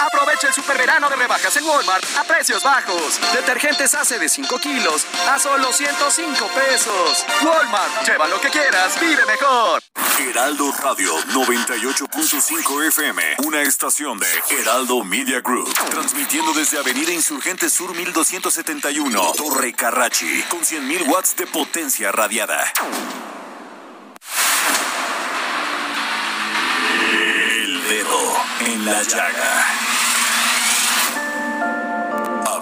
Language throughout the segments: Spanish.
Aprovecha el super verano de rebajas en Walmart a precios bajos. Detergentes hace de 5 kilos a solo 105 pesos. Walmart, lleva lo que quieras, vive mejor. Heraldo Radio 98.5 FM, una estación de Heraldo Media Group, transmitiendo desde Avenida Insurgente Sur 1271, Torre Carrachi, con 100.000 watts de potencia radiada. El dedo en la llaga.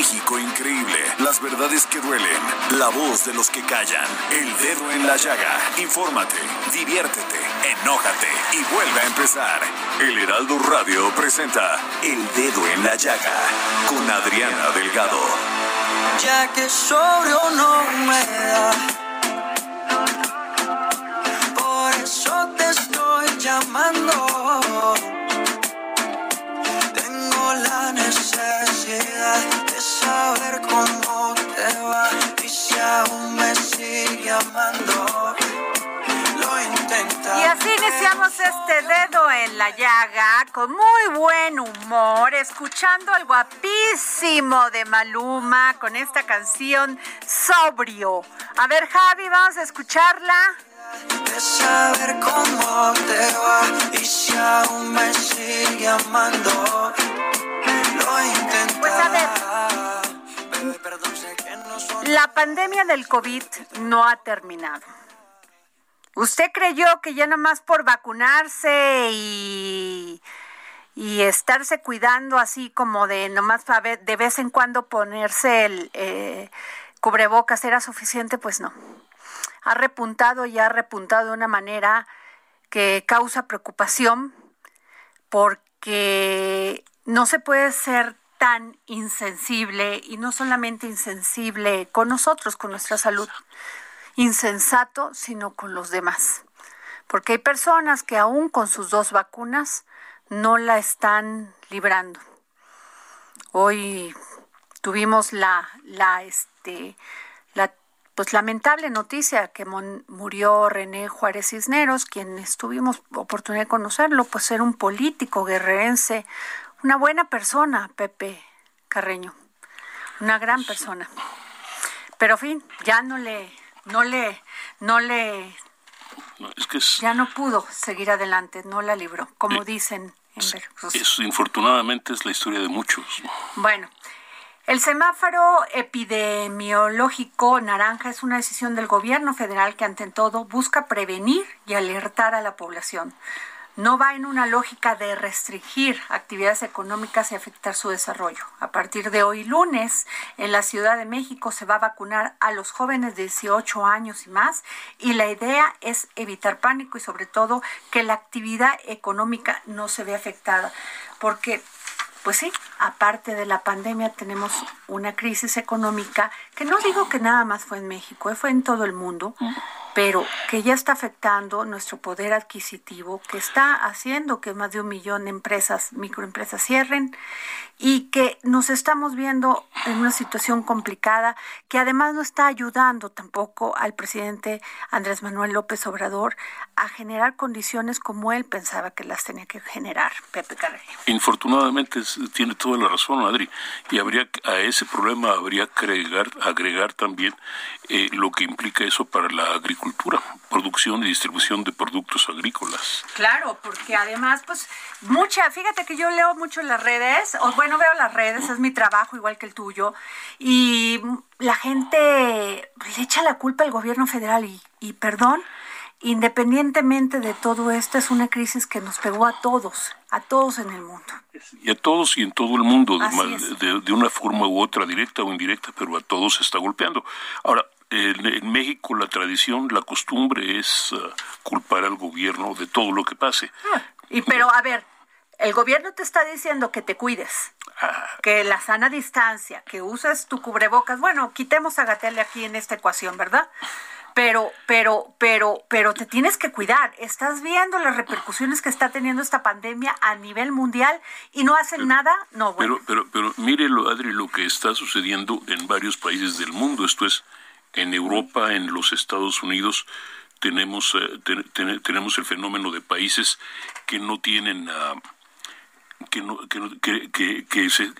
México increíble. Las verdades que duelen. La voz de los que callan. El dedo en la llaga. Infórmate, diviértete, enójate y vuelve a empezar. El Heraldo Radio presenta El Dedo en la Llaga con Adriana Delgado. ya que no. Amando. Lo intenta. Y así iniciamos este dedo en la llaga con muy buen humor, escuchando al guapísimo de Maluma con esta canción Sobrio. A ver, Javi, vamos a escucharla. de saber cómo te va y si aún me sigue amando. Lo intenta. Pues a ver. Bebé, perdón, sé que La pandemia del COVID no ha terminado. ¿Usted creyó que ya nomás por vacunarse y, y estarse cuidando así como de nomás de vez en cuando ponerse el eh, cubrebocas era suficiente? Pues no. Ha repuntado y ha repuntado de una manera que causa preocupación porque no se puede ser tan insensible y no solamente insensible con nosotros, con nuestra salud, insensato, sino con los demás. Porque hay personas que aún con sus dos vacunas no la están librando. Hoy tuvimos la, la, este, la pues lamentable noticia que murió René Juárez Cisneros, quien tuvimos oportunidad de conocerlo, pues era un político guerrerense, una buena persona, Pepe Carreño, una gran persona. Pero fin, ya no le, no le, no le, No, es que es, ya no pudo seguir adelante, no la libró, como Eh, dicen en Veracruz. es- infortunadamente es la historia de muchos. Bueno, el semáforo epidemiológico naranja es una decisión del gobierno federal que ante todo busca prevenir y alertar a la población. No va en una lógica de restringir actividades económicas y afectar su desarrollo. A partir de hoy lunes, en la Ciudad de México se va a vacunar a los jóvenes de 18 años y más y la idea es evitar pánico y sobre todo que la actividad económica no se vea afectada. Porque pues sí, aparte de la pandemia tenemos una crisis económica que no digo que nada más fue en México, eh, fue en todo el mundo, pero que ya está afectando nuestro poder adquisitivo, que está haciendo que más de un millón de empresas, microempresas cierren y que nos estamos viendo en una situación complicada que además no está ayudando tampoco al presidente Andrés Manuel López Obrador a generar condiciones como él pensaba que las tenía que generar, Pepe Carreño. Infortunadamente tiene toda la razón, Adri, y habría a ese problema habría que agregar, agregar también eh, lo que implica eso para la agricultura, producción y distribución de productos agrícolas. Claro, porque además, pues, mucha, fíjate que yo leo mucho las redes, o bueno, veo las redes, es mi trabajo igual que el tuyo, y la gente le echa la culpa al gobierno federal y, y perdón, independientemente de todo esto, es una crisis que nos pegó a todos, a todos en el mundo. Y a todos y en todo el mundo, de, de, una forma u otra, directa o indirecta, pero a todos se está golpeando. Ahora, en, México la tradición, la costumbre es uh, culpar al gobierno de todo lo que pase. Ah, y pero a ver, el gobierno te está diciendo que te cuides, ah. que la sana distancia, que uses tu cubrebocas. Bueno, quitemos a Gatel aquí en esta ecuación, ¿verdad? pero, pero, pero, pero te tienes que cuidar. Estás viendo las repercusiones que está teniendo esta pandemia a nivel mundial y no hacen nada. No, bueno. Pero, pero, pero mire, Adri, lo que está sucediendo en varios países del mundo. Esto es en Europa, en los Estados Unidos. Tenemos, eh, tenemos el fenómeno de países que no tienen uh, que, no, que, que, que, se,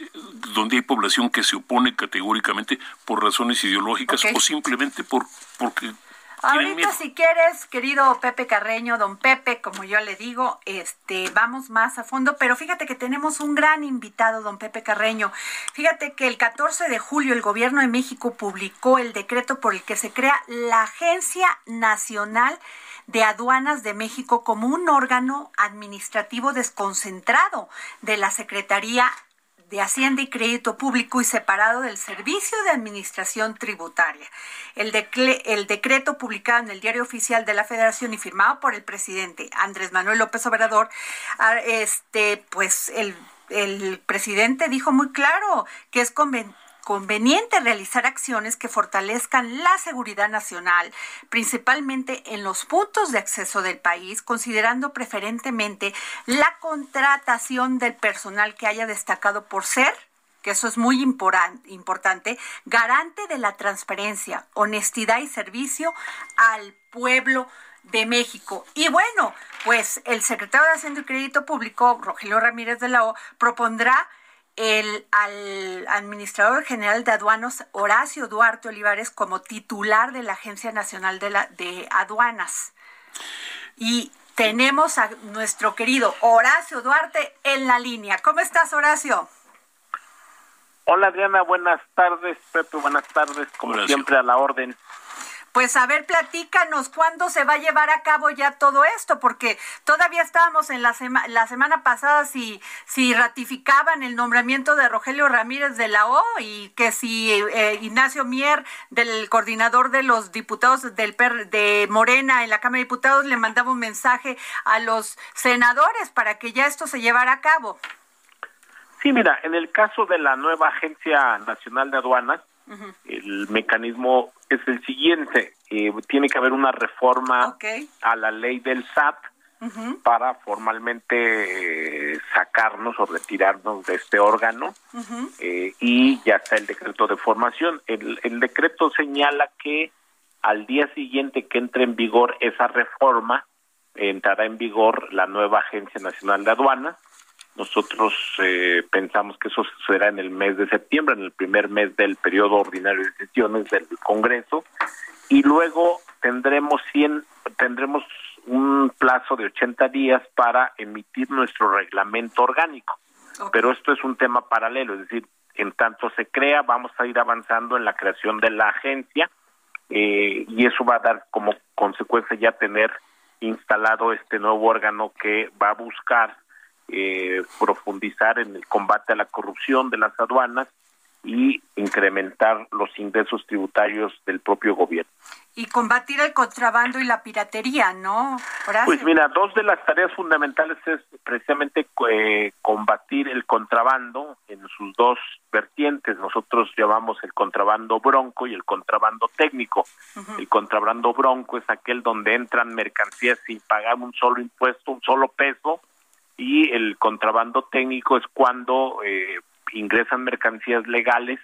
donde hay población que se opone categóricamente por razones ideológicas o simplemente por porque Ahorita si quieres, querido Pepe Carreño, don Pepe, como yo le digo, este, vamos más a fondo, pero fíjate que tenemos un gran invitado, don Pepe Carreño. Fíjate que el 14 de julio el gobierno de México publicó el decreto por el que se crea la Agencia Nacional de Aduanas de México como un órgano administrativo desconcentrado de la Secretaría de Hacienda y Crédito Público y separado del Servicio de Administración Tributaria. El, el, decreto publicado en el Diario Oficial de la Federación y firmado por el presidente Andrés Manuel López Obrador, ah, este, pues el, el presidente dijo muy claro que es conveniente conveniente realizar acciones que fortalezcan la seguridad nacional, principalmente en los puntos de acceso del país, considerando preferentemente la contratación del personal que haya destacado por ser que eso es muy importante, garante de la transparencia, honestidad y servicio al pueblo de México. Y bueno, pues el secretario de Hacienda y Crédito Público, Rogelio Ramírez de la O, propondrá el, al administrador general de aduanas, Horacio Duarte Olivares, como titular de la Agencia Nacional de, la, de Aduanas. Y tenemos a nuestro querido Horacio Duarte en la línea. ¿Cómo estás, Horacio? Hola, Adriana. Buenas tardes, Pepe. Buenas tardes. Como siempre, a la orden. Pues a ver, platícanos cuándo se va a llevar a cabo ya todo esto, porque todavía estábamos en la, la semana pasada si, si ratificaban el nombramiento de Rogelio Ramírez de la O y que si eh, Ignacio Mier, del coordinador de los diputados del de Morena en la Cámara de Diputados, le mandaba un mensaje a los senadores para que ya esto se llevara a cabo. Sí, mira, en el caso de la nueva Agencia Nacional de Aduanas, el mecanismo es el siguiente. Eh, tiene que haber una reforma a la ley del SAT para formalmente eh, sacarnos o retirarnos de este órgano eh, y ya está el decreto de formación. El, el decreto señala que al día siguiente que entre en vigor esa reforma, entrará en vigor la nueva Agencia Nacional de Aduanas nosotros eh, pensamos que eso será en el mes de septiembre, en el primer mes del periodo ordinario de sesiones del Congreso, y luego tendremos 100, tendremos un plazo de 80 días para emitir nuestro reglamento orgánico. Pero esto es un tema paralelo, es decir, en tanto se crea, vamos a ir avanzando en la creación de la agencia eh, y eso va a dar como consecuencia ya tener instalado este nuevo órgano que va a buscar eh, profundizar en el combate a la corrupción de las aduanas y incrementar los ingresos tributarios del propio gobierno. Y combatir el contrabando y la piratería, ¿no? Pues mira, dos de las tareas fundamentales es precisamente eh, combatir el contrabando en sus dos vertientes. Nosotros llamamos el contrabando bronco y el contrabando técnico. El contrabando bronco es aquel donde entran mercancías sin pagar un solo impuesto, un solo peso, y el contrabando técnico es cuando eh, ingresan mercancías legales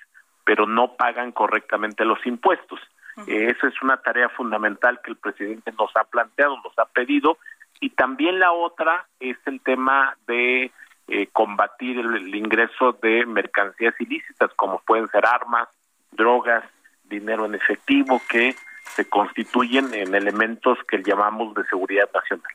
pero no pagan correctamente los impuestos. Eh, esa es una tarea fundamental que el presidente nos ha planteado, nos ha pedido y también la otra es el tema de eh, combatir el, ingreso de mercancías ilícitas como pueden ser armas, drogas, dinero en efectivo que se constituyen en elementos que llamamos de seguridad nacional.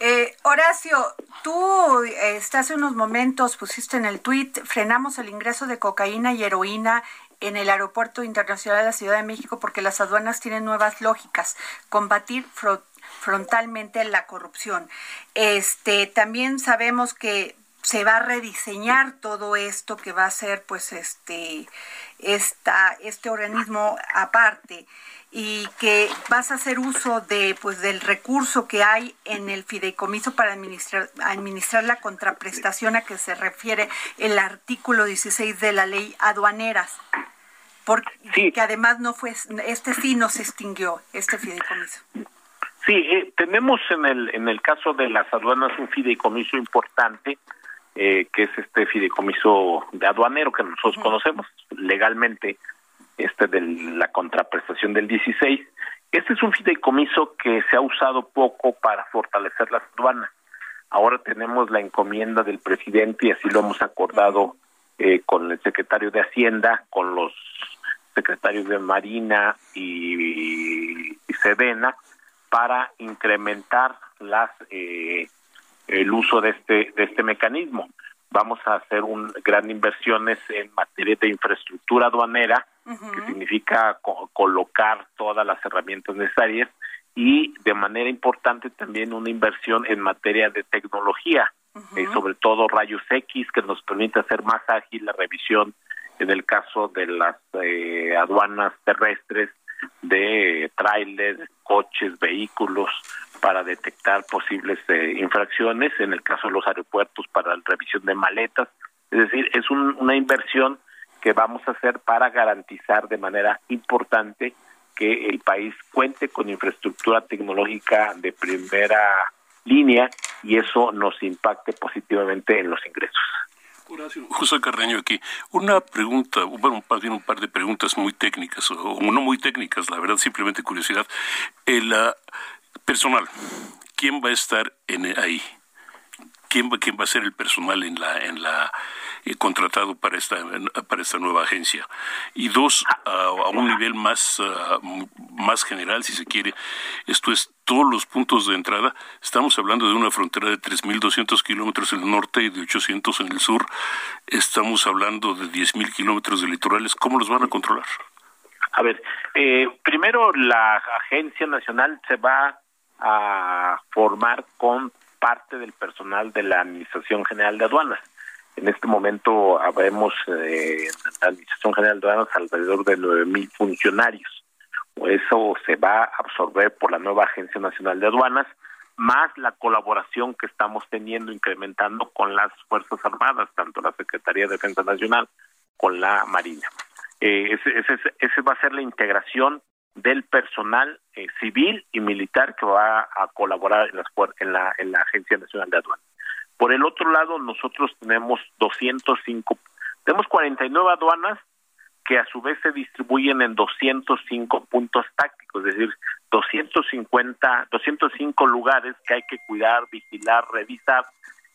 Eh, Horacio, tú eh, hace unos momentos pusiste en el tuit, frenamos el ingreso de cocaína y heroína en el Aeropuerto Internacional de la Ciudad de México porque las aduanas tienen nuevas lógicas. Combatir frontalmente la corrupción. Este, también sabemos que se va a rediseñar todo esto que va a ser pues este esta, este organismo aparte y que vas a hacer uso de pues del recurso que hay en el fideicomiso para administrar administrar la contraprestación a que se refiere el artículo 16 de la ley aduaneras porque que además no fue este sí no se extinguió este fideicomiso. Sí eh, tenemos en el en el caso de las aduanas un fideicomiso importante eh, que es este fideicomiso de aduanero que nosotros conocemos legalmente este de la contraprestación del 16. Este es un fideicomiso que se ha usado poco para fortalecer las aduanas. Ahora tenemos la encomienda del presidente y así lo hemos acordado eh, con el secretario de Hacienda, con los secretarios de Marina y, Sedena para incrementar las eh, el uso de este de este mecanismo. Vamos a hacer un gran inversiones en materia de infraestructura aduanera que significa colocar todas las herramientas necesarias y de manera importante también una inversión en materia de tecnología, eh, sobre todo rayos X que nos permite hacer más ágil la revisión en el caso de las eh, aduanas terrestres de trailers, coches, vehículos para detectar posibles eh, infracciones, en el caso de los aeropuertos para la revisión de maletas, es decir, es una inversión que vamos a hacer para garantizar de manera importante que el país cuente con infraestructura tecnológica de primera línea y eso nos impacte positivamente en los ingresos. Horacio, José Carreño aquí. Una pregunta, bueno, más un par de preguntas muy técnicas, o no muy técnicas, la verdad, simplemente curiosidad. El uh, personal, ¿quién va a estar en, ahí? ¿Quién va, ¿Quién va a ser el personal en la, en la eh, contratado para esta, para esta nueva agencia. Y dos, a, un nivel más, ah, más general, si se quiere, esto es todos los puntos de entrada. Estamos hablando de una frontera de 3.200 kilómetros en el norte y de 800 en el sur. Estamos hablando de 10.000 kilómetros de litorales. ¿Cómo los van a controlar? A ver, eh, primero la Agencia Nacional se va a formar con parte del personal de la Administración General de Aduanas. En este momento habremos eh, en la Administración General de Aduanas alrededor de 9.000 funcionarios. Eso se va a absorber por la nueva Agencia Nacional de Aduanas, más la colaboración que estamos teniendo, incrementando con las Fuerzas Armadas, tanto la Secretaría de Defensa Nacional con la Marina. Eh, ese, va a ser la integración del personal eh, civil y militar que va a colaborar en, las, en, en la Agencia Nacional de Aduanas. Por el otro lado, nosotros tenemos 205, tenemos 49 aduanas que a su vez se distribuyen en 205 puntos tácticos, es decir, 250, 205 lugares que hay que cuidar, vigilar, revisar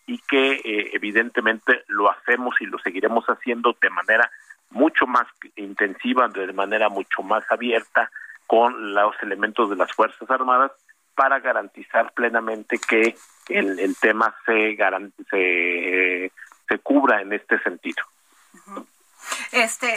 y que eh, evidentemente lo hacemos y lo seguiremos haciendo de manera mucho más intensiva, de manera mucho más abierta con los elementos de las Fuerzas Armadas para garantizar plenamente que el, tema se, se, se cubra en este sentido. Este,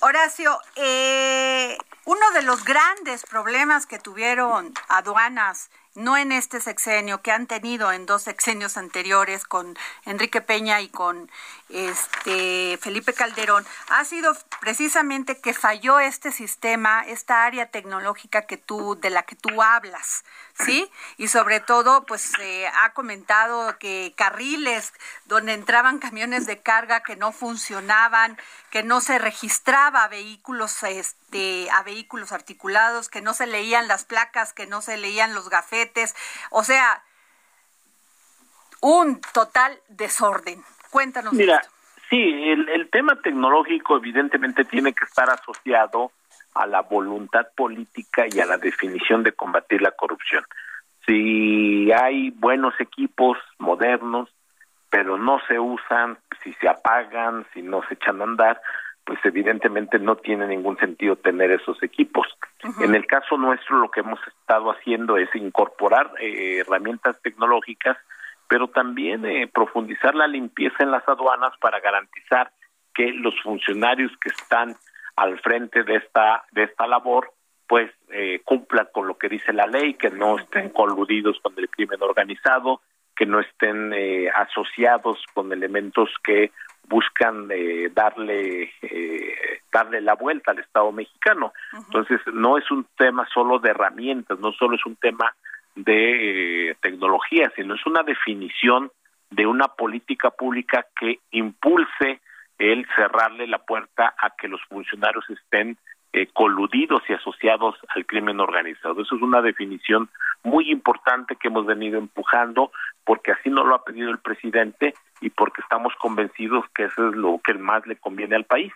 Horacio, eh, uno de los grandes problemas que tuvieron aduanas no en este sexenio, que han tenido en dos sexenios anteriores con Enrique Peña y con este Felipe Calderón, ha sido precisamente que falló este sistema, esta área tecnológica que tú, de la que tú hablas, ¿sí? Y sobre todo, pues se ha comentado que carriles donde entraban camiones de carga que no funcionaban, que no se registraba a vehículos, este, a vehículos articulados, que no se leían las placas, que no se leían los gafetes, o sea, un total desorden. Cuéntanos. Mira, sí, el, el tema tecnológico evidentemente tiene que estar asociado a la voluntad política y a la definición de combatir la corrupción. Si hay buenos equipos modernos, pero no se usan, si se apagan, si no se echan a andar, pues evidentemente no tiene ningún sentido tener esos equipos. En el caso nuestro lo que hemos estado haciendo es incorporar eh, herramientas tecnológicas, pero también eh, profundizar la limpieza en las aduanas para garantizar que los funcionarios que están al frente de esta de esta labor pues eh, cumplan con lo que dice la ley, que no estén coludidos con el crimen organizado, que no estén eh, asociados con elementos que buscan eh, darle eh, darle la vuelta al Estado mexicano. Entonces, no es un tema solo de herramientas, no solo es un tema de tecnología, sino es una definición de una política pública que impulse el cerrarle la puerta a que los funcionarios estén eh, coludidos y asociados al crimen organizado. Eso es una definición muy importante que hemos venido empujando porque así nos lo ha pedido el presidente y porque estamos convencidos que eso es lo que más le conviene al país.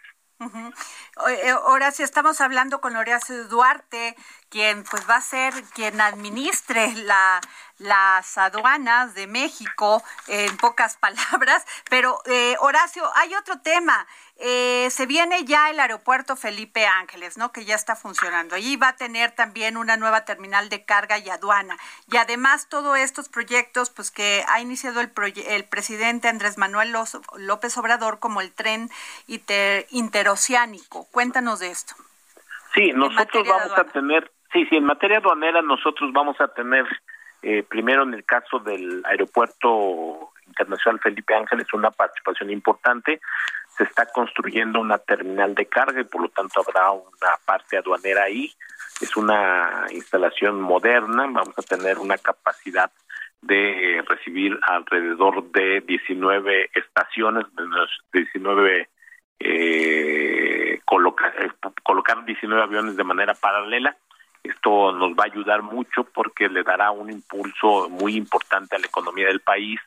Ahora sí estamos hablando con Horacio Duarte, quien pues va a ser quien administre la, las aduanas de México, en pocas palabras. Pero eh, Horacio, hay otro tema. Eh, se viene ya el aeropuerto Felipe Ángeles, ¿no? Que ya está funcionando. Allí va a tener también una nueva terminal de carga y aduana. Y además todos estos proyectos, pues que ha iniciado el, el presidente Andrés Manuel López Obrador, como el tren interoceánico. Cuéntanos de esto. Sí, nosotros vamos a tener, sí, sí, en materia aduanera nosotros vamos a tener, eh, primero en el caso del aeropuerto internacional Felipe Ángeles, una participación importante se está construyendo una terminal de carga y por lo tanto habrá una parte aduanera ahí. Es una instalación moderna, vamos a tener una capacidad de recibir alrededor de 19 estaciones, de 19 eh, colocar, eh, colocar 19 aviones de manera paralela. Esto nos va a ayudar mucho porque le dará un impulso muy importante a la economía del país,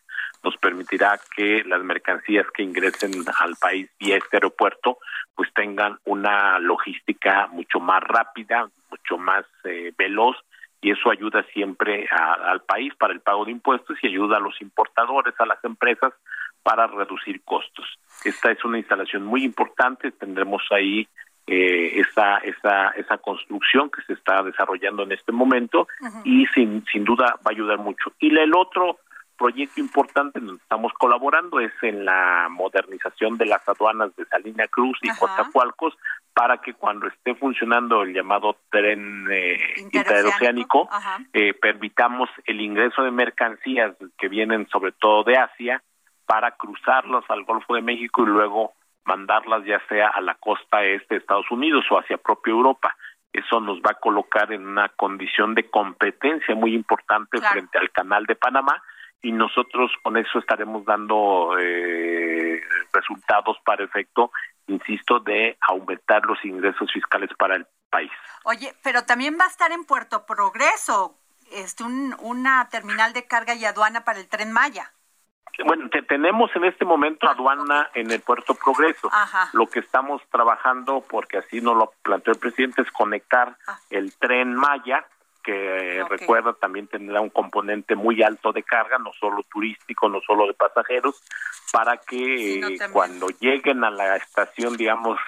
nos permitirá que las mercancías que ingresen al país vía este aeropuerto pues tengan una logística mucho más rápida, mucho más eh, veloz y eso ayuda siempre al país para el pago de impuestos y ayuda a los importadores, a las empresas para reducir costos. Esta es una instalación muy importante, tendremos ahí eh, esa, esa, esa construcción que se está desarrollando en este momento y sin, sin duda va a ayudar mucho. Y el otro proyecto importante en donde estamos colaborando es en la modernización de las aduanas de Salina Cruz y Coatzacoalcos para que cuando esté funcionando el llamado tren eh, interoceánico eh, permitamos el ingreso de mercancías que vienen sobre todo de Asia para cruzarlas al Golfo de México y luego mandarlas ya sea a la costa este de Estados Unidos o hacia propia Europa. Eso nos va a colocar en una condición de competencia muy importante frente al canal de Panamá y nosotros con eso estaremos dando eh, resultados para efecto, insisto, de aumentar los ingresos fiscales para el país. Oye, pero también va a estar en Puerto Progreso, este, un, una terminal de carga y aduana para el tren Maya. Bueno, tenemos en este momento ah, aduana en el Puerto Progreso. Lo que estamos trabajando, porque así nos lo planteó el presidente, es conectar ah. el tren Maya que recuerda también tendrá un componente muy alto de carga, no solo turístico, no solo de pasajeros, para que eh, cuando lleguen a la estación, digamos,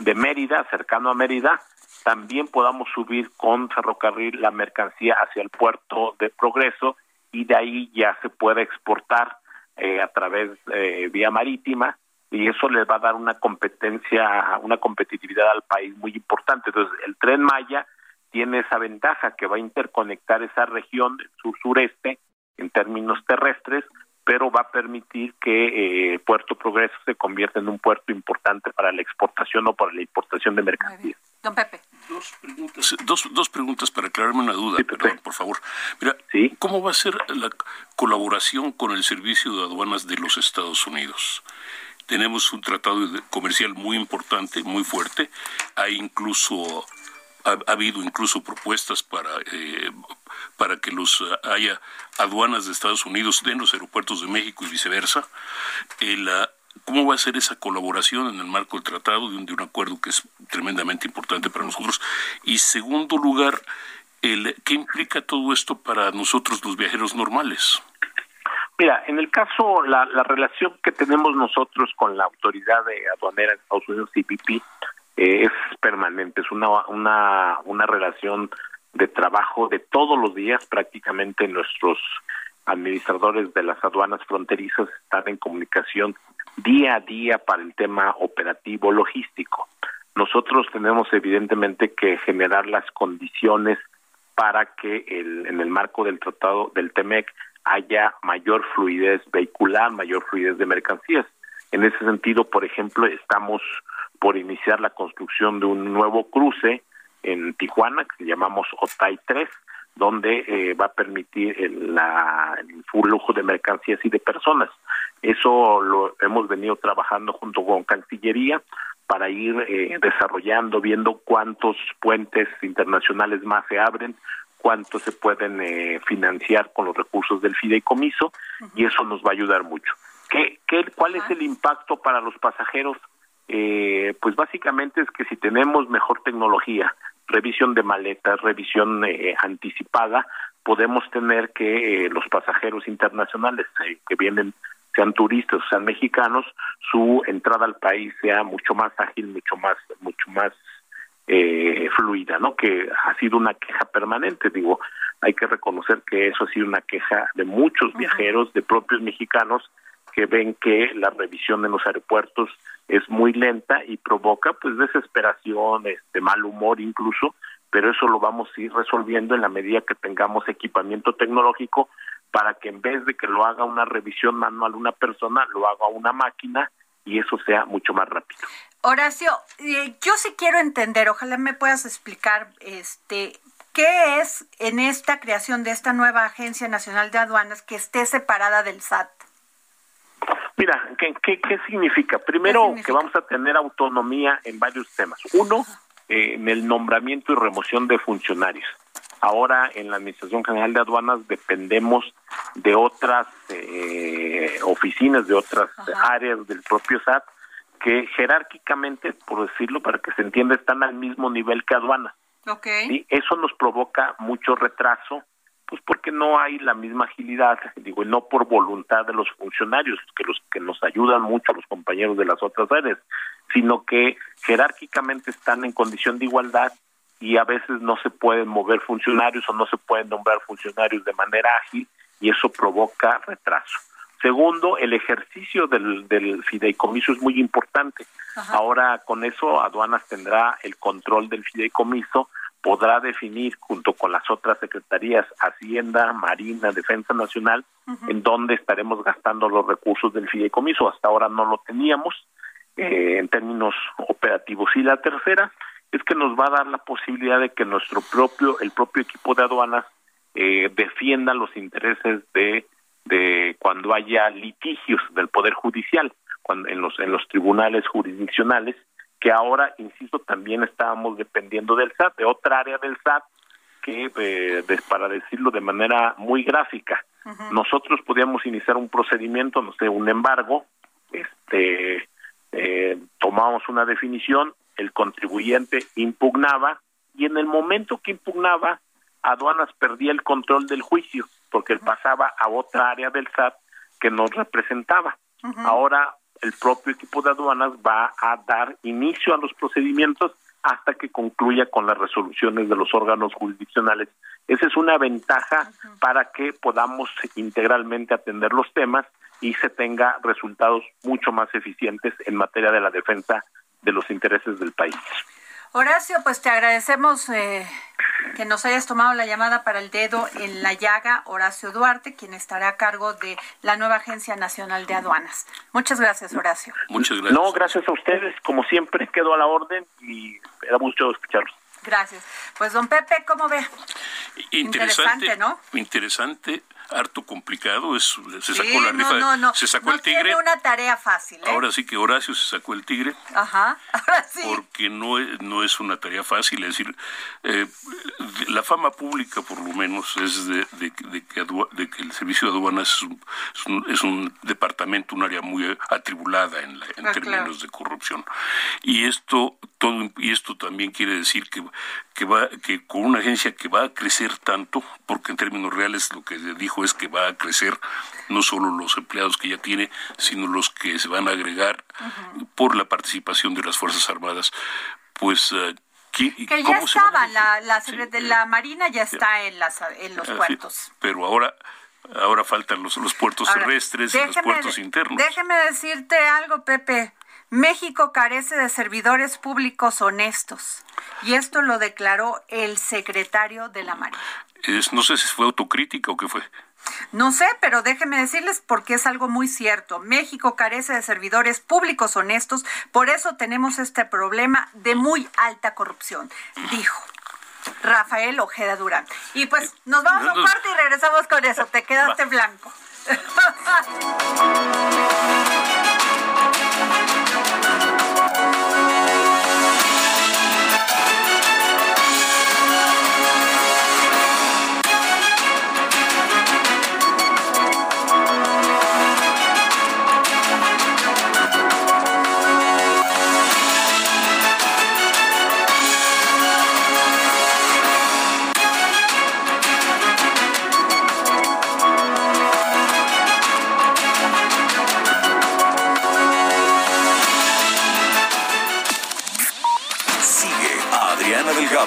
de Mérida, cercano a Mérida, también podamos subir con ferrocarril la mercancía hacia el puerto de Progreso y de ahí ya se puede exportar eh, a través eh, vía marítima y eso les va a dar una competencia, una competitividad al país muy importante. Entonces, el tren Maya tiene esa ventaja que va a interconectar esa región sur-sureste en términos terrestres, pero va a permitir que eh, Puerto Progreso se convierta en un puerto importante para la exportación o para la importación de mercancías. Don Pepe. Dos preguntas, dos, preguntas para aclararme una duda, perdón, por favor. Mira, ¿cómo va a ser la colaboración con el Servicio de Aduanas de los Estados Unidos? Tenemos un tratado comercial muy importante, muy fuerte. Hay incluso ha, habido incluso propuestas para, eh, para que los haya aduanas de Estados Unidos en los aeropuertos de México y viceversa. ¿Cómo va a ser esa colaboración en el marco del tratado, de un, acuerdo que es tremendamente importante para nosotros? Y segundo lugar, el, ¿qué implica todo esto para nosotros los viajeros normales? Mira, en el caso, la, la relación que tenemos nosotros con la autoridad de aduanera de Estados Unidos, CPP, eh, es permanente, es una, una, una relación de trabajo de todos los días, prácticamente nuestros administradores de las aduanas fronterizas están en comunicación día a día para el tema operativo logístico. nosotros tenemos evidentemente que generar las condiciones para que el, en el marco del tratado del TEMEC haya mayor fluidez vehicular, mayor fluidez de mercancías. En ese sentido, por ejemplo, estamos por iniciar la construcción de un nuevo cruce en Tijuana, que llamamos OTAI 3, donde eh, va a permitir el, la, el flujo de mercancías y de personas. Eso lo hemos venido trabajando junto con Cancillería para ir eh, desarrollando, viendo cuántos puentes internacionales más se abren, cuántos se pueden eh, financiar con los recursos del fideicomiso y eso nos va a ayudar mucho. ¿Qué, qué, ¿Cuál es el impacto para los pasajeros? Eh, pues básicamente es que si tenemos mejor tecnología, revisión de maletas, revisión eh, anticipada, podemos tener que eh, los pasajeros internacionales eh, que vienen, sean turistas o sean mexicanos, su entrada al país sea mucho más ágil, mucho más, mucho más eh, fluida, ¿no? Que ha sido una queja permanente, digo, hay que reconocer que eso ha sido una queja de muchos viajeros, de propios mexicanos, que ven que la revisión en los aeropuertos es muy lenta y provoca pues desesperación, este mal humor incluso, pero eso lo vamos a ir resolviendo en la medida que tengamos equipamiento tecnológico para que en vez de que lo haga una revisión manual una persona, lo haga una máquina y eso sea mucho más rápido. Horacio, eh, yo sí quiero entender, ojalá me puedas explicar este qué es en esta creación de esta nueva Agencia Nacional de Aduanas que esté separada del SAT. Mira, ¿qué, qué, qué significa? Primero, significa? que vamos a tener autonomía en varios temas. Uno, eh, en el nombramiento y remoción de funcionarios. Ahora, en la Administración General de Aduanas dependemos de otras eh, oficinas, de otras Ajá. áreas del propio SAT, que jerárquicamente, por decirlo, para que se entienda, están al mismo nivel que aduanas. Okay. Y eso nos provoca mucho retraso pues porque no hay la misma agilidad, digo, y no por voluntad de los funcionarios, que los que nos ayudan mucho a los compañeros de las otras áreas, sino que jerárquicamente están en condición de igualdad y a veces no se pueden mover funcionarios o no se pueden nombrar funcionarios de manera ágil y eso provoca retraso. Segundo, el ejercicio del, del fideicomiso es muy importante. Ajá. Ahora con eso aduanas tendrá el control del fideicomiso podrá definir junto con las otras secretarías Hacienda, Marina, Defensa Nacional, uh -huh. en dónde estaremos gastando los recursos del fideicomiso. Hasta ahora no lo teníamos eh, en términos operativos. Y la tercera es que nos va a dar la posibilidad de que nuestro propio, el propio equipo de aduanas eh, defienda los intereses de, de cuando haya litigios del Poder Judicial, cuando, en, los, en los tribunales jurisdiccionales, que ahora, insisto, también estábamos dependiendo del SAT, de otra área del SAT, que, eh, de, para decirlo de manera muy gráfica, uh -huh. nosotros podíamos iniciar un procedimiento, no sé, un embargo, este, eh, tomábamos una definición, el contribuyente impugnaba, y en el momento que impugnaba, aduanas perdía el control del juicio, porque él pasaba a otra área del SAT que nos representaba. Uh -huh. Ahora el propio equipo de aduanas va a dar inicio a los procedimientos hasta que concluya con las resoluciones de los órganos jurisdiccionales. Esa es una ventaja uh -huh. para que podamos integralmente atender los temas y se tenga resultados mucho más eficientes en materia de la defensa de los intereses del país. Horacio, pues te agradecemos eh, que nos hayas tomado la llamada para el dedo en la llaga, Horacio Duarte, quien estará a cargo de la nueva Agencia Nacional de Aduanas. Muchas gracias, Horacio. Muchas gracias. No, gracias a ustedes. Como siempre, quedo a la orden y me da mucho escucharlos. Gracias. Pues, don Pepe, ¿cómo ve? Interesante, Interesante ¿no? Interesante harto complicado, es, se sacó sí, la rifa, no, no, no. se sacó no el tigre. Tiene una tarea fácil. ¿eh? Ahora sí que Horacio se sacó el tigre. Ajá, ahora sí. Porque no es, no es una tarea fácil, es decir, eh, la fama pública por lo menos es de, de, de, que, de que, el servicio de aduanas es un, es un, es un departamento, un área muy atribulada en, la, en ah, términos claro. de corrupción. Y esto, todo, y esto también quiere decir que, que, va, que con una agencia que va a crecer tanto, porque en términos reales lo que dijo es que va a crecer no solo los empleados que ya tiene, sino los que se van a agregar uh -huh. por la participación de las Fuerzas Armadas. Pues uh, que ya estaba, la, la, sí, la Marina ya está en, las, en los puertos. Sí, pero ahora ahora faltan los, los puertos ahora, terrestres y los puertos internos. Déjeme decirte algo, Pepe. México carece de servidores públicos honestos. Y esto lo declaró el secretario de la Marina. no sé si fue autocrítica o qué fue. No sé, pero déjenme decirles porque es algo muy cierto. México carece de servidores públicos honestos, por eso tenemos este problema de muy alta corrupción, dijo. Rafael Ojeda Durán. Y pues nos vamos a un corte y regresamos con eso. Te quedaste blanco.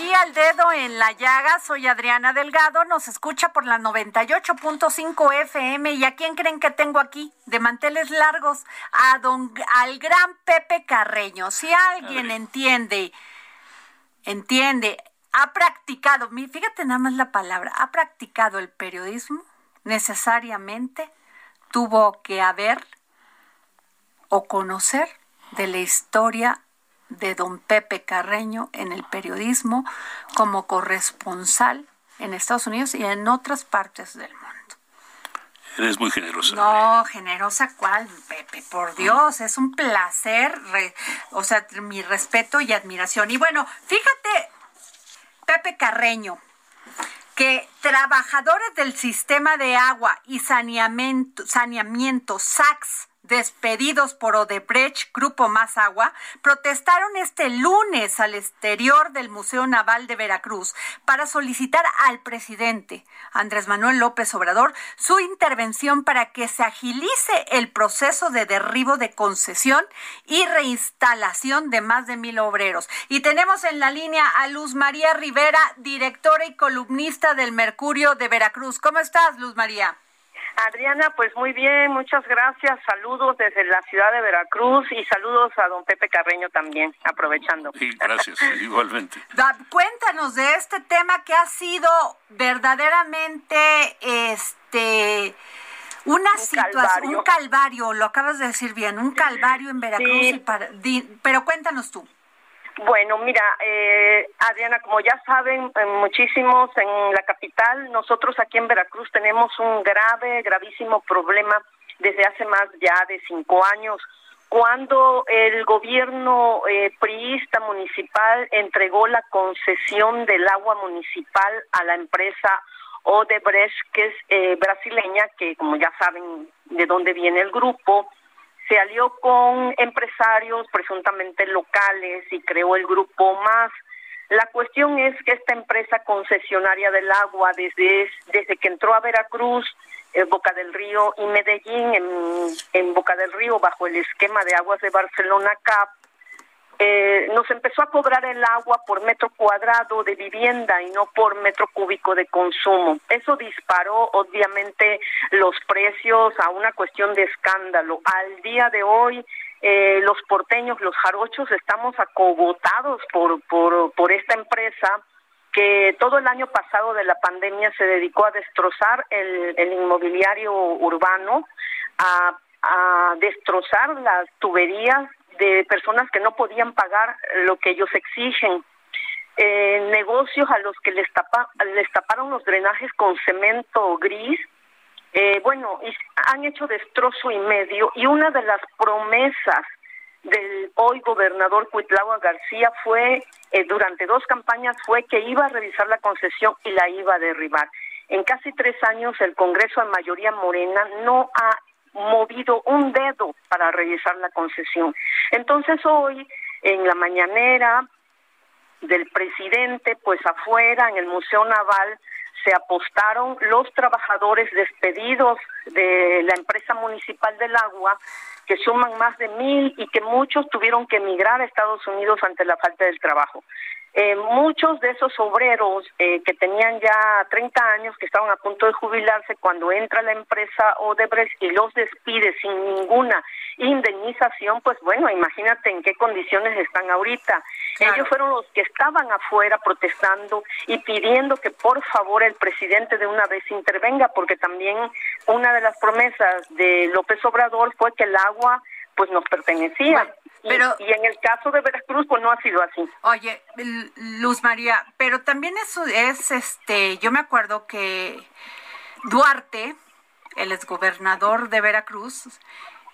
Aquí al dedo en la llaga. Soy Adriana Delgado. Nos escucha por la 98.5 FM. ¿Y a quién creen que tengo aquí? De manteles largos. A don, al gran Pepe Carreño. Si alguien entiende, entiende, ha practicado, fíjate nada más la palabra, ha practicado el periodismo, necesariamente tuvo que haber o conocer de la historia de don Pepe Carreño en el periodismo como corresponsal en Estados Unidos y en otras partes del mundo. Eres muy generosa. No, generosa cuál, Pepe, por Dios, es un placer, o sea, mi respeto y admiración. Y bueno, fíjate, Pepe Carreño, que trabajadores del sistema de agua y saneamiento, saneamiento SACS, despedidos por Odebrecht, Grupo Más Agua, protestaron este lunes al exterior del Museo Naval de Veracruz para solicitar al presidente Andrés Manuel López Obrador su intervención para que se agilice el proceso de derribo de concesión y reinstalación de más de mil obreros. Y tenemos en la línea a Luz María Rivera, directora y columnista del Mercurio de Veracruz. ¿Cómo estás, Luz María? Adriana, pues muy bien, muchas gracias. Saludos desde la ciudad de Veracruz y saludos a don Pepe Carreño también, aprovechando. Sí, gracias, igualmente. Cuéntanos de este tema que ha sido verdaderamente este una situación, un calvario, lo acabas de decir bien, un calvario en Veracruz, pero cuéntanos tú. Bueno, mira, eh, Adriana, como ya saben eh, muchísimos en la capital, nosotros aquí en Veracruz tenemos un grave, gravísimo problema desde hace más ya de cinco años, cuando el gobierno eh, priista municipal entregó la concesión del agua municipal a la empresa Odebrecht, que es eh, brasileña, que como ya saben de dónde viene el grupo, se alió con empresarios presuntamente locales y creó el grupo más. La cuestión es que esta empresa concesionaria del agua, desde, desde que entró a Veracruz, eh, Boca del Río y Medellín, en, en Boca del Río, bajo el esquema de aguas de Barcelona CAP, eh, nos empezó a cobrar el agua por metro cuadrado de vivienda y no por metro cúbico de consumo. Eso disparó obviamente los precios a una cuestión de escándalo. Al día de hoy, eh, los porteños, los jarochos, estamos acogotados por, por, por esta empresa que todo el año pasado de la pandemia se dedicó a destrozar el, inmobiliario urbano, a, destrozar las tuberías de personas que no podían pagar lo que ellos exigen. Eh, negocios a los que les, tapa, les taparon los drenajes con cemento gris, eh, bueno, han hecho destrozo y medio y una de las promesas del hoy gobernador Cuitlagua García fue, eh, durante dos campañas, fue que iba a revisar la concesión y la iba a derribar. En casi tres años el Congreso en mayoría morena no ha movido un dedo para revisar la concesión. Entonces hoy, en la mañanera del presidente, pues afuera, en el Museo Naval, se apostaron los trabajadores despedidos de la empresa municipal del agua, que suman más de mil y que muchos tuvieron que emigrar a Estados Unidos ante la falta del trabajo. Eh, muchos de esos obreros eh, que tenían ya 30 años, que estaban a punto de jubilarse, cuando entra la empresa Odebrecht y los despide sin ninguna indemnización, pues bueno, imagínate en qué condiciones están ahorita. Ellos fueron los que estaban afuera protestando y pidiendo que por favor el presidente de una vez intervenga, porque también una de las promesas de López Obrador fue que el agua pues nos pertenecía. Pero, y, en el caso de Veracruz, pues no ha sido así. Oye, Luz María, pero también eso es, este, yo me acuerdo que Duarte, el exgobernador de Veracruz,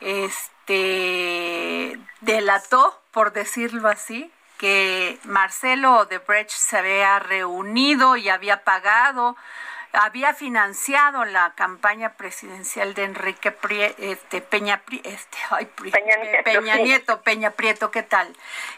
este, delató, por decirlo así, que Marcelo Odebrecht se había reunido y había pagado había financiado la campaña presidencial de Enrique este, Peña, este, Peña, Nieto, Peña Prieto, ¿qué tal?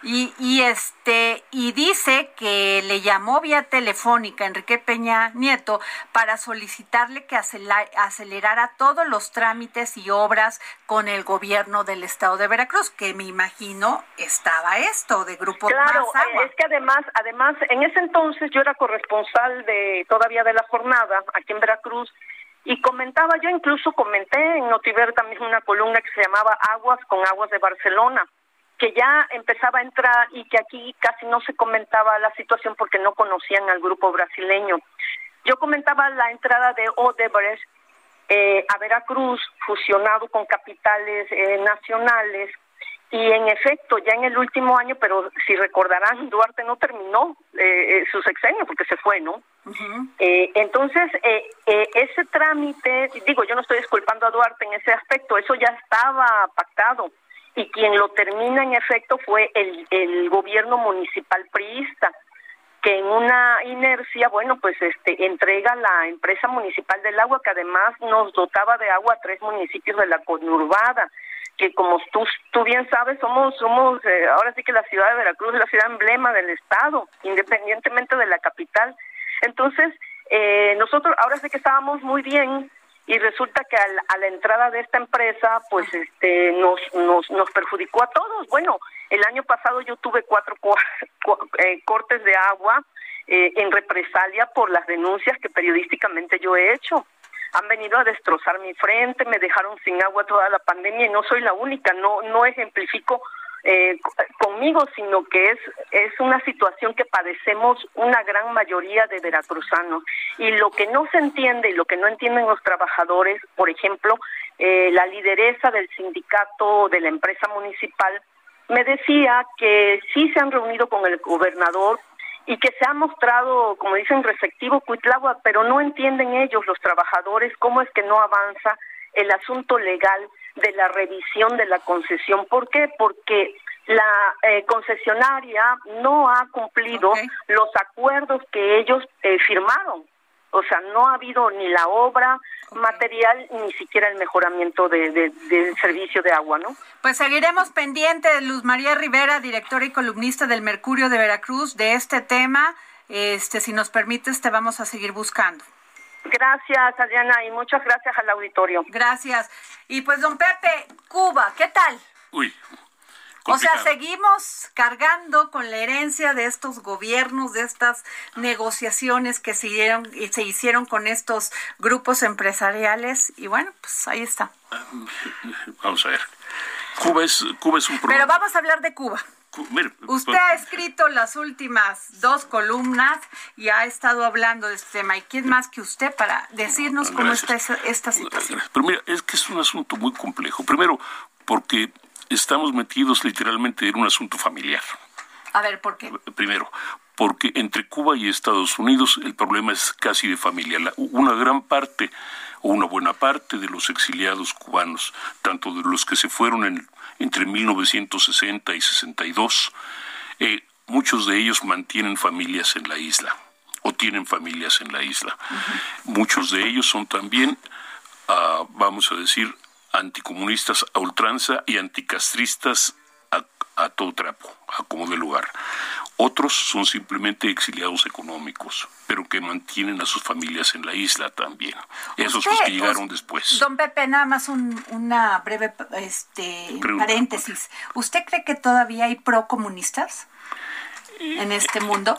Y, y este y dice que le llamó vía telefónica Enrique Peña Nieto para solicitarle que acelerara todos los trámites y obras con el gobierno del estado de Veracruz, que me imagino estaba esto de Grupo Claro, es que además, además en ese entonces yo era corresponsal de todavía de la jornada aquí en Veracruz y comentaba, yo incluso comenté en Notiver también una columna que se llamaba Aguas con Aguas de Barcelona, que ya empezaba a entrar y que aquí casi no se comentaba la situación porque no conocían al grupo brasileño. Yo comentaba la entrada de Odebrecht eh, a Veracruz, fusionado con capitales eh, nacionales, y en efecto, ya en el último año, pero si recordarán, Duarte no terminó eh, su sexenio porque se fue, ¿no? Eh, entonces, eh, eh, ese trámite, digo, yo no estoy disculpando a Duarte en ese aspecto, eso ya estaba pactado. Y quien lo termina en efecto fue el, el gobierno municipal priista que en una inercia, bueno, pues este entrega la empresa municipal del agua que además nos dotaba de agua a tres municipios de la conurbada que como tú, tú bien sabes, somos, somos ahora sí que la ciudad de Veracruz es la ciudad emblema del Estado, independientemente de la capital. Entonces, eh, nosotros ahora sí que estábamos muy bien y resulta que a la, entrada de esta empresa, pues este, nos, nos, nos perjudicó a todos. Bueno, el año pasado yo tuve cuatro eh, cortes de agua eh, en represalia por las denuncias que periodísticamente yo he hecho. Han venido a destrozar mi frente, me dejaron sin agua toda la pandemia y no soy la única, no, no ejemplifico eh, conmigo, sino que es, es una situación que padecemos una gran mayoría de veracruzanos. Y lo que no se entiende y lo que no entienden los trabajadores, por ejemplo, eh, la lideresa del sindicato de la empresa municipal, me decía que sí se han reunido con el gobernador y que se ha mostrado, como dicen, receptivo Cuitlagua, pero no entienden ellos, los trabajadores, cómo es que no avanza el asunto legal de la revisión de la concesión. ¿Por qué? Porque la eh, concesionaria no ha cumplido los acuerdos que ellos eh, firmaron. O sea, no ha habido ni la obra material ni siquiera el mejoramiento de, del servicio de agua, ¿no? Pues seguiremos pendientes, Luz María Rivera, directora y columnista del Mercurio de Veracruz, de este tema. Este, si nos permites, te vamos a seguir buscando. Gracias, Adriana, y muchas gracias al auditorio. Gracias. Y pues, don Pepe, Cuba, ¿qué tal? Uy. O sea, seguimos cargando con la herencia de estos gobiernos, de estas negociaciones que se hicieron, se hicieron con estos grupos empresariales. Y bueno, pues ahí está. Vamos a ver. Cuba es, Cuba es un problema. Pero vamos a hablar de Cuba. Usted ha escrito las últimas dos columnas y ha estado hablando de este tema. ¿Y quién más que usted para decirnos cómo está esta situación? Pero mira, es que es un asunto muy complejo. Primero, porque estamos metidos literalmente en un asunto familiar. A ver, ¿por qué? Primero, porque entre Cuba y Estados Unidos el problema es casi de familia. una gran parte o una buena parte de los exiliados cubanos, tanto de los que se fueron en, entre 1960 y 62, eh, muchos de ellos mantienen familias en la isla o tienen familias en la isla. Muchos de ellos son también, ah, vamos a decir, anticomunistas a ultranza y anticastristas a, a todo trapo, a como de lugar. Otros son simplemente exiliados económicos, pero que mantienen a sus familias en la isla también. Esos los que llegaron después. Don Pepe, nada más una breve este, paréntesis. ¿Usted cree que todavía hay procomunistas en este mundo?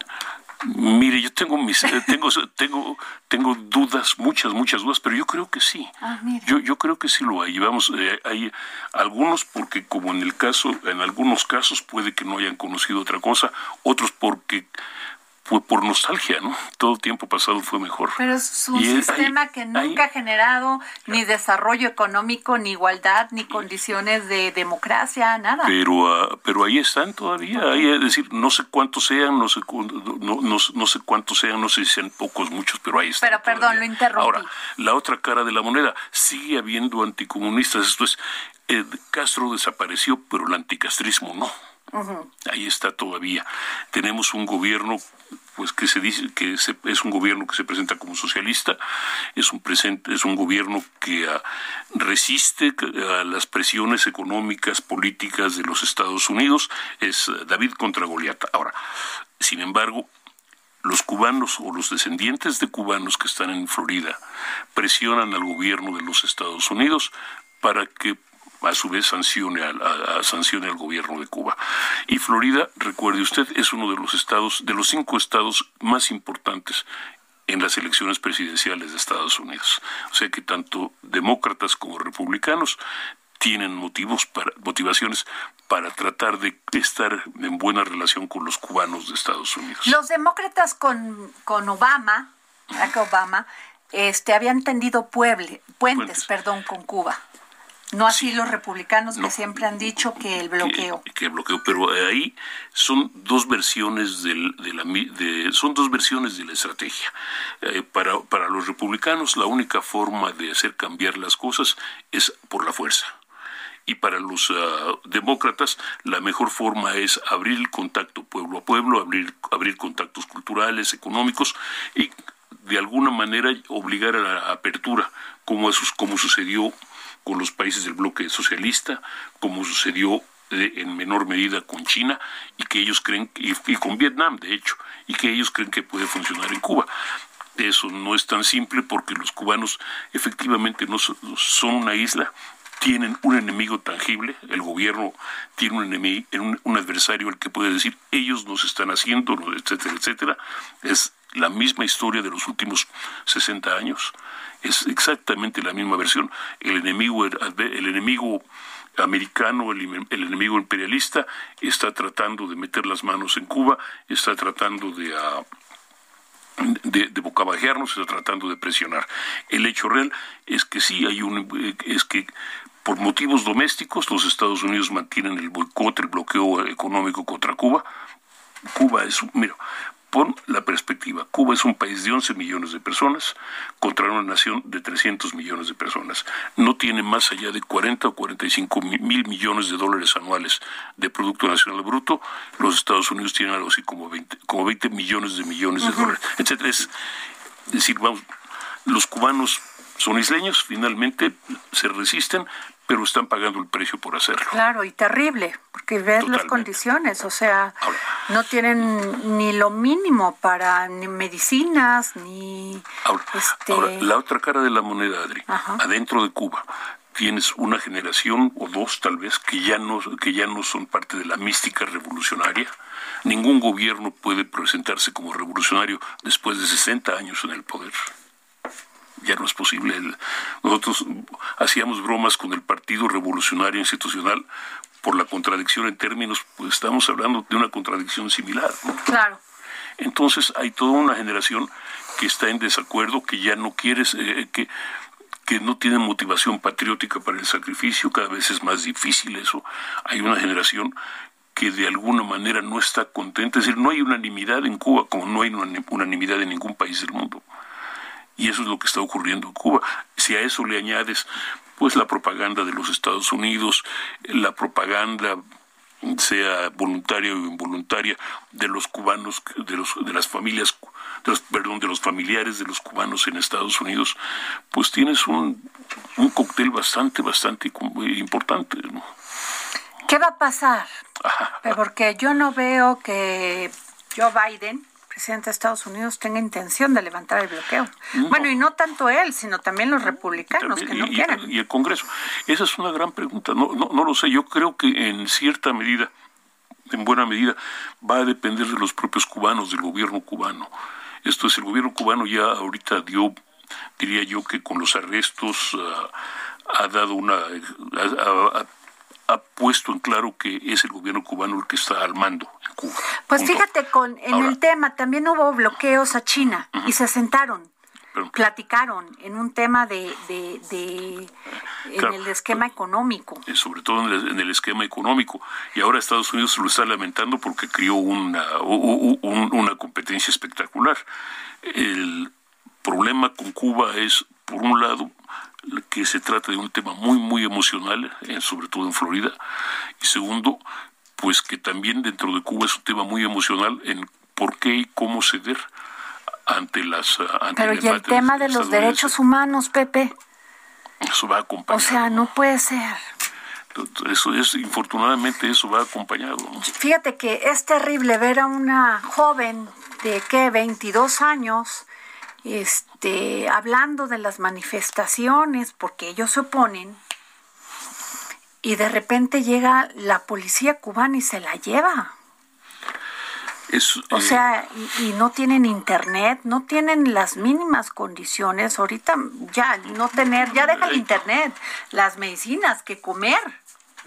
Mire, yo tengo mis eh, tengo tengo tengo dudas, muchas muchas dudas, pero yo creo que sí. Ah, yo yo creo que sí lo hay. Vamos, eh, hay algunos porque como en el caso en algunos casos puede que no hayan conocido otra cosa, otros porque fue por nostalgia, ¿no? Todo tiempo pasado fue mejor. Pero es un sistema que nunca ha generado ni desarrollo económico, ni igualdad, ni condiciones de democracia, nada. Pero ah, pero ahí están todavía, ahí es decir, no sé cuántos sean, no sé no, no, sé cuántos sean, no sé si sean pocos, muchos, pero ahí están. Pero perdón, lo interrumpí. Ahora, la otra cara de la moneda, sigue habiendo anticomunistas, esto es, eh, Castro desapareció, pero el anticastrismo no. Ahí está todavía. Tenemos un gobierno pues que se dice que es un gobierno que se presenta como socialista, es un presente, es un gobierno que ah, resiste a las presiones económicas, políticas de los Estados Unidos, es ah, David contra Goliat. Ahora, sin embargo, los cubanos o los descendientes de cubanos que están en Florida presionan al gobierno de los Estados Unidos para que a su vez sancione, a, sancione al gobierno de Cuba. Y Florida, recuerde usted, es uno de los estados, de los cinco estados más importantes en las elecciones presidenciales de Estados Unidos. O sea que tanto demócratas como republicanos tienen motivos para, motivaciones para tratar de estar en buena relación con los cubanos de Estados Unidos. Los demócratas con, con Obama, Barack Obama, este, habían tendido puentes, puentes, perdón, con Cuba. No así los republicanos que siempre han dicho que el bloqueo. Que, el bloqueo, pero ahí son dos versiones del, de la de, son dos versiones de la estrategia. Eh, para, para los republicanos la única forma de hacer cambiar las cosas es por la fuerza. Y para los ah, demócratas la mejor forma es abrir el contacto pueblo a pueblo, abrir, abrir contactos culturales, económicos y de alguna manera obligar a la apertura, como, como sucedió con los países del bloque socialista, como sucedió eh, en menor medida con China y que ellos creen y, con Vietnam de hecho y que ellos creen que puede funcionar en Cuba. Eso no es tan simple porque los cubanos efectivamente no son una isla tienen un enemigo tangible, el gobierno tiene un enemigo, un, adversario al que puede decir ellos nos están haciendo, etcétera, etcétera. Es la misma historia de los últimos 60 años es exactamente la misma versión. El enemigo, el enemigo americano, el, enemigo imperialista, está tratando de meter las manos en Cuba, está tratando de, uh, de, de bocabajearnos, está tratando de presionar. El hecho real es que sí hay un, es que por motivos domésticos los Estados Unidos mantienen el boicot, el bloqueo económico contra Cuba. Cuba es, mira, Pon la perspectiva. Cuba es un país de 11 millones de personas contra una nación de 300 millones de personas. No tiene más allá de 40 o 45 mil millones de dólares anuales de Producto Nacional Bruto. Los Estados Unidos tienen algo así como 20, como 20 millones de millones de dólares, etc. Es decir, vamos, los cubanos son isleños, finalmente se resisten, pero están pagando el precio por hacerlo. Claro, y terrible, porque ves las condiciones, o sea, no tienen ni lo mínimo para ni medicinas, ni... Este la otra cara de la moneda, Adri, adentro de Cuba, tienes una generación o dos tal vez que ya no que ya no son parte de la mística revolucionaria. Ningún gobierno puede presentarse como revolucionario después de 60 años en el poder ya no es posible. Nosotros hacíamos bromas con el Partido Revolucionario Institucional por la contradicción en términos, pues estamos hablando de una contradicción similar. Claro. Entonces hay toda una generación que está en desacuerdo, que ya no quiere, eh, que, que no tiene motivación patriótica para el sacrificio, cada vez es más difícil eso. Hay una generación que de alguna manera no está contenta, es decir, no hay unanimidad en Cuba como no hay unanimidad en ningún país del mundo. Y eso es lo que está ocurriendo en Cuba. Si a eso le añades pues la propaganda de los Estados Unidos, la propaganda sea voluntaria o involuntaria de los cubanos, de los de las familias, de los, perdón, de los familiares de los cubanos en Estados Unidos, pues tienes un, un cóctel bastante, bastante importante. ¿Qué va a pasar? Porque yo no veo que Joe Biden presidente de Estados Unidos tenga intención de levantar el bloqueo. Bueno, y no tanto él, sino también los republicanos que no y, quieren. Y el Congreso. Esa es una gran pregunta. No, no, no lo sé. Yo creo que en cierta medida, en buena medida, va a depender de los propios cubanos, del gobierno cubano. Esto es, el gobierno cubano ya ahorita dio, diría yo, que con los arrestos ah, ha dado una... ha puesto en claro que es el gobierno cubano el que está al mando pues fíjate, con en el tema también hubo bloqueos a China y se sentaron. platicaron en un tema de, de, en el esquema económico. Sobre todo en el, esquema económico. Y ahora Estados Unidos se lo está lamentando porque crió una, una competencia espectacular. El problema con Cuba es, por un lado, que se trata de un tema muy, muy emocional, eh, sobre todo en Florida. Y segundo, pues que también dentro de Cuba es un tema muy emocional en por qué y cómo ceder ante las ante Pero y el tema de los derechos humanos, Pepe. Eso va acompañado. O sea, no puede ser. Eso es, infortunadamente, eso va acompañado. Fíjate que es terrible ver a una joven de qué, 22 años, este, hablando de las manifestaciones, porque ellos se oponen y de repente llega la policía cubana y se la lleva. o eh, sea, y, no tienen internet, no tienen las mínimas condiciones. Ahorita ya no tener, ya deja el internet, las medicinas que comer.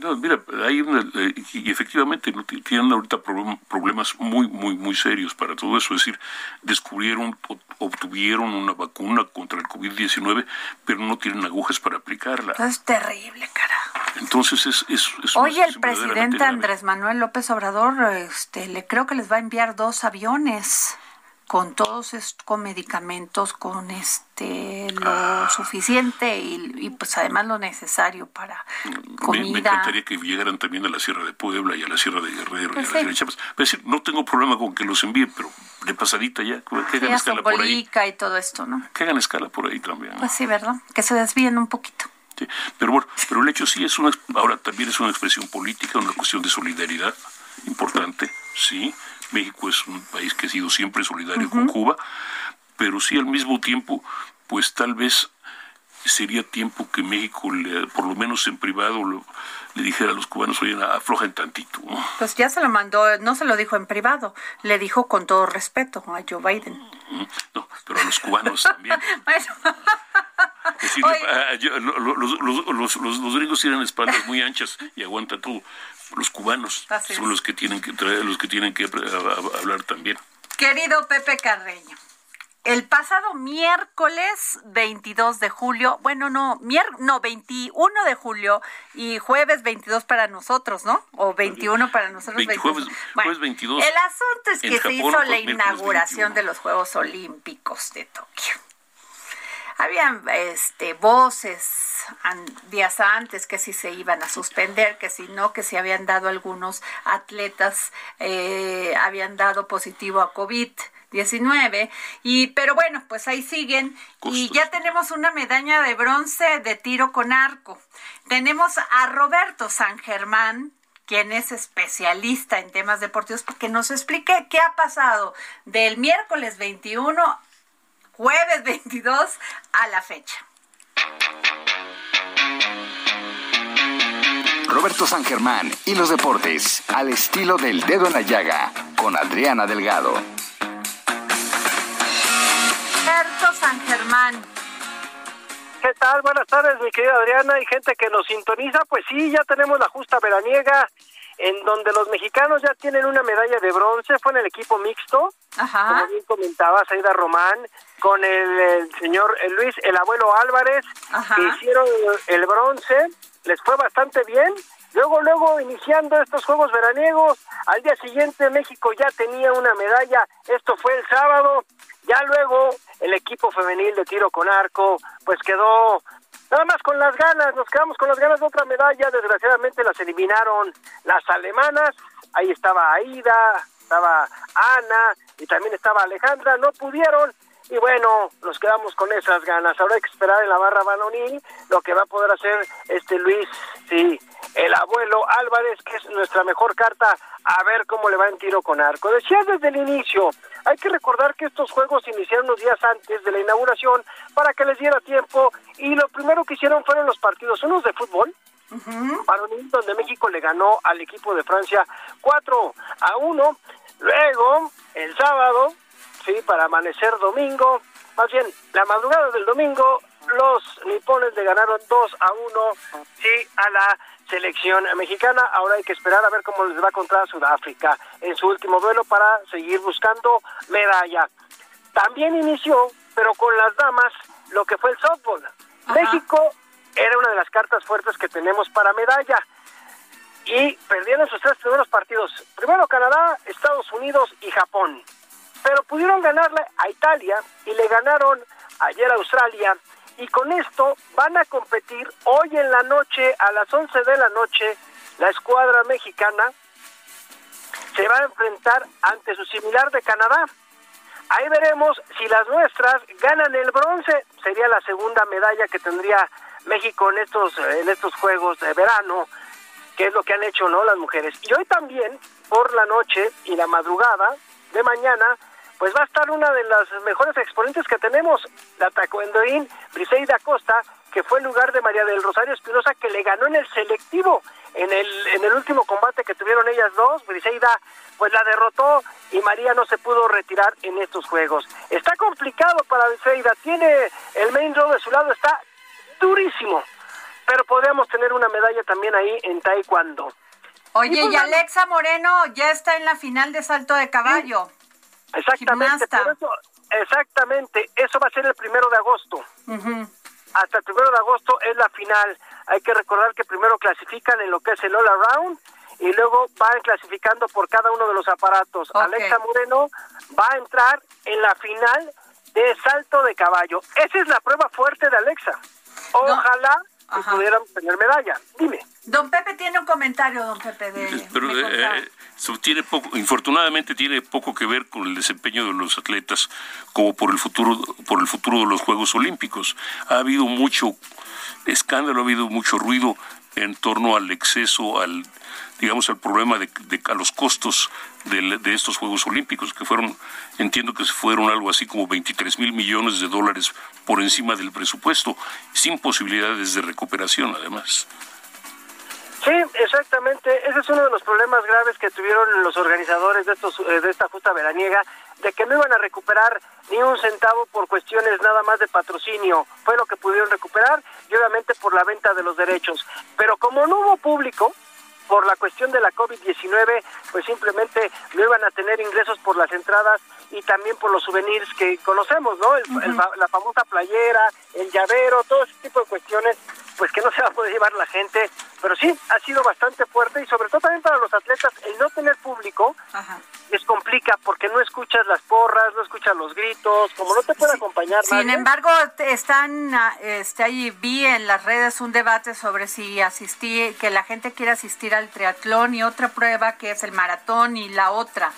No, mira, hay eh, y efectivamente tienen ahorita problemas muy, muy, muy serios para todo eso. Es decir, descubrieron, obtuvieron una vacuna contra el COVID-19, pero no tienen agujas para aplicarla. es terrible, cara. Entonces es, es, es Oye, el presidente Andrés Manuel López Obrador, este, le creo que les va a enviar dos aviones con todos estos, con medicamentos, con este lo suficiente y, pues además lo necesario para comida. Me, encantaría que llegaran también a la Sierra de Puebla y a la Sierra de Guerrero y a la Sierra de Chiapas. Es decir, no tengo problema con que los envíen, pero de pasadita ya, que hagan escala por ahí. y todo esto, ¿no? Que hagan escala por ahí también. Pues sí, ¿verdad? Que se desvíen un poquito. Sí, pero bueno, pero el hecho sí es una, ahora también es una expresión política, una cuestión de solidaridad importante, sí, México es un país que ha sido siempre solidario con Cuba, pero sí al mismo tiempo, pues tal vez sería tiempo que México, por lo menos en privado, le dijera a los cubanos, oye, aflojen tantito. Pues ya se lo mandó, no se lo dijo en privado, le dijo con todo respeto a Joe Biden. No, pero a los cubanos también. los, los, gringos tienen espaldas muy anchas y aguantan todo los cubanos son los que tienen que traer, los que tienen que hablar también. Querido Pepe Carreño, el pasado miércoles 22 de julio, bueno, no, mier no, 21 de julio y jueves 22 para nosotros, ¿no? O 21 para nosotros. 20, jueves, jueves, 22. El asunto es que se hizo la inauguración de los Juegos Olímpicos de Tokio. Habían este, voces días antes que si se iban a suspender, que si no, que si habían dado algunos atletas, eh, habían dado positivo a COVID. 19 y pero bueno pues ahí siguen. Y ya tenemos una medalla de bronce de tiro con arco. Tenemos a Roberto San Germán quien es especialista en temas deportivos, para que nos explique qué ha pasado del miércoles 21, jueves 22 a la fecha. Roberto San Germán y los deportes al estilo del dedo en la llaga con Adriana Delgado. Roberto San Germán. ¿Qué tal? Buenas tardes, mi querida Adriana, y gente que nos sintoniza. Pues sí, ya tenemos la justa veraniega, en donde los mexicanos ya tienen una medalla de bronce. Fue en el equipo mixto, Ajá. como bien comentaba Saida Román, con el, el señor Luis, el abuelo Álvarez, Ajá. que hicieron el bronce. Les fue bastante bien. Luego, luego, iniciando estos Juegos veraniegos, al día siguiente México ya tenía una medalla. Esto fue el sábado. Ya luego el equipo femenil de tiro con arco, pues quedó nada más con las ganas. Nos quedamos con las ganas de otra medalla. Desgraciadamente las eliminaron las alemanas. Ahí estaba Aida, estaba Ana y también estaba Alejandra. No pudieron. Y bueno, nos quedamos con esas ganas. Ahora hay que esperar en la barra balonil lo que va a poder hacer este Luis, sí, el abuelo Álvarez, que es nuestra mejor carta, a ver cómo le va en tiro con arco. Decía desde el inicio, hay que recordar que estos juegos iniciaron unos días antes de la inauguración para que les diera tiempo y lo primero que hicieron fueron los partidos, unos de fútbol, varonil, donde México le ganó al equipo de Francia 4 a 1. Luego, el sábado, sí, para amanecer domingo, más bien, la madrugada del domingo, los nipones le ganaron 2 a 1, sí, a la selección mexicana. Ahora hay que esperar a ver cómo les va contra Sudáfrica en su último duelo para seguir buscando medalla. También inició, pero con las damas, lo que fue el softball. México era una de las cartas fuertes que tenemos para medalla y perdieron sus tres primeros partidos. Primero Canadá, Estados Unidos y Japón. Pero pudieron ganarle a Italia y le ganaron ayer a Australia. Y con esto van a competir hoy en la noche, a las 11 de la noche, la escuadra mexicana se va a enfrentar ante su similar de Canadá. Ahí veremos si las nuestras ganan el bronce. Sería la segunda medalla que tendría México en estos en estos juegos de verano, que es lo que han hecho, ¿no? Las mujeres. Y hoy también por la noche y la madrugada de mañana, pues va a estar una de las mejores exponentes que tenemos, la taekwondoín Briseida Costa, que fue el lugar de María del Rosario Espinosa, que le ganó en el selectivo, en el, en el último combate que tuvieron ellas dos, Briseida pues la derrotó y María no se pudo retirar en estos juegos. Está complicado para Briseida, tiene el main draw de su lado, está durísimo, pero podríamos tener una medalla también ahí en taekwondo. Oye, y Alexa Moreno ya está en la final de salto de caballo. Exactamente, por eso, exactamente, eso va a ser el primero de agosto. Hasta el primero de agosto es la final. Hay que recordar que primero clasifican en lo que es el All Around y luego van clasificando por cada uno de los aparatos. Alexa Moreno va a entrar en la final de salto de caballo. Esa es la prueba fuerte de Alexa. Ojalá Ajá. tener medalla. Dime. Don Pepe tiene un comentario, don Pepe, de... Pero eh, eso tiene poco, infortunadamente tiene poco que ver con el desempeño de los atletas como por el futuro, por el futuro de los Juegos Olímpicos. Ha habido mucho escándalo, ha habido mucho ruido en torno al exceso, al digamos al problema de, de- a los costos del- de estos Juegos Olímpicos, que fueron, entiendo que fueron algo así como 23 mil millones de dólares por encima del presupuesto, sin posibilidades de recuperación además. Sí, exactamente. Ese es uno de los problemas graves que tuvieron los organizadores de estos eh, de esta justa veraniega, de que no iban a recuperar ni un centavo por cuestiones nada más de patrocinio. Fue lo que pudieron recuperar y obviamente por la venta de los derechos. Pero como no hubo público, por la cuestión de la COVID-19, pues simplemente no iban a tener ingresos por las entradas y también por los souvenirs que conocemos, ¿no? El- el fa- la famosa playera, el llavero, todo ese tipo de cuestiones, pues que no se va a poder llevar la gente. Pero sí, ha sido bastante fuerte y sobre todo también para los atletas, el no tener público les complica porque no escuchas las porras, no escuchas los gritos, como no te puede acompañar Sin nadie. embargo, están, ah, este, ahí vi en las redes un debate sobre si asistí, que la gente quiere asistir al triatlón y otra prueba que es el maratón y la otra.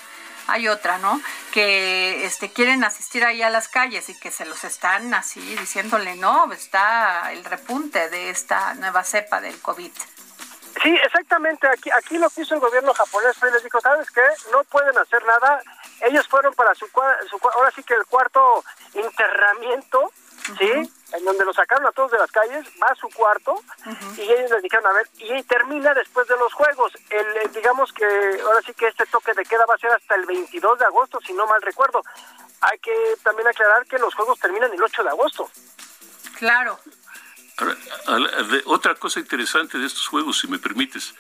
Hay otra, ¿no? Que este quieren asistir ahí a las calles y que se los están así diciéndole, no, está el repunte de esta nueva cepa del COVID. Sí, exactamente. Aquí, aquí lo que hizo el gobierno japonés fue les dijo, ¿sabes qué? No pueden hacer nada. Ellos fueron para su, su ahora sí que el cuarto ¿sí? En donde lo sacaron a todos de las calles, va a su cuarto y ellos les dijeron, a ver, y termina después de los juegos. El, eh, digamos que ahora sí que este toque de queda va a ser hasta el 22 de agosto, si no mal recuerdo. Hay que también aclarar que los juegos terminan el 8 de agosto. Claro. otra cosa interesante de estos juegos, si me permites.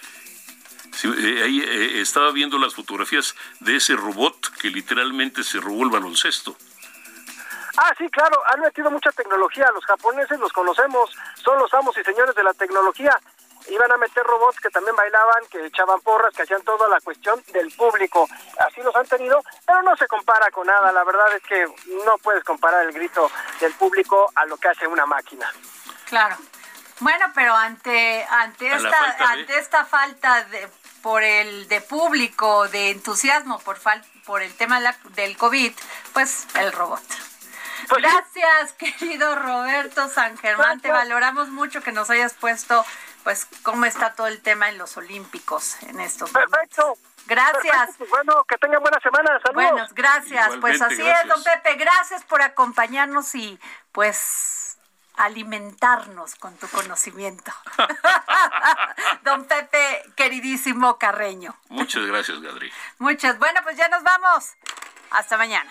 Eh, ahí eh, estaba viendo las fotografías de ese robot que literalmente se robó el baloncesto. Ah, sí, claro, han metido mucha tecnología. Los japoneses los conocemos, son los amos y señores de la tecnología. Iban a meter robots que también bailaban, que echaban porras, que hacían toda la cuestión del público. Así los han tenido, pero no se compara con nada. La verdad es que no puedes comparar el grito del público a lo que hace una máquina. Claro. Bueno, pero ante ante esta ante esta falta de por el de público, de entusiasmo por por el tema del COVID, pues el robot. Gracias, querido Roberto San Germán. Te valoramos mucho que nos hayas puesto, pues, cómo está todo el tema en los Olímpicos en estos Perfecto. Gracias. Pues bueno, que tengan buena semana. Saludos. Bueno, gracias. pues así es, don Pepe. Gracias por acompañarnos y, pues, alimentarnos con tu conocimiento. don Pepe, queridísimo Carreño. Muchas gracias, Gadri. Muchas. Bueno, pues ya nos vamos. Hasta mañana.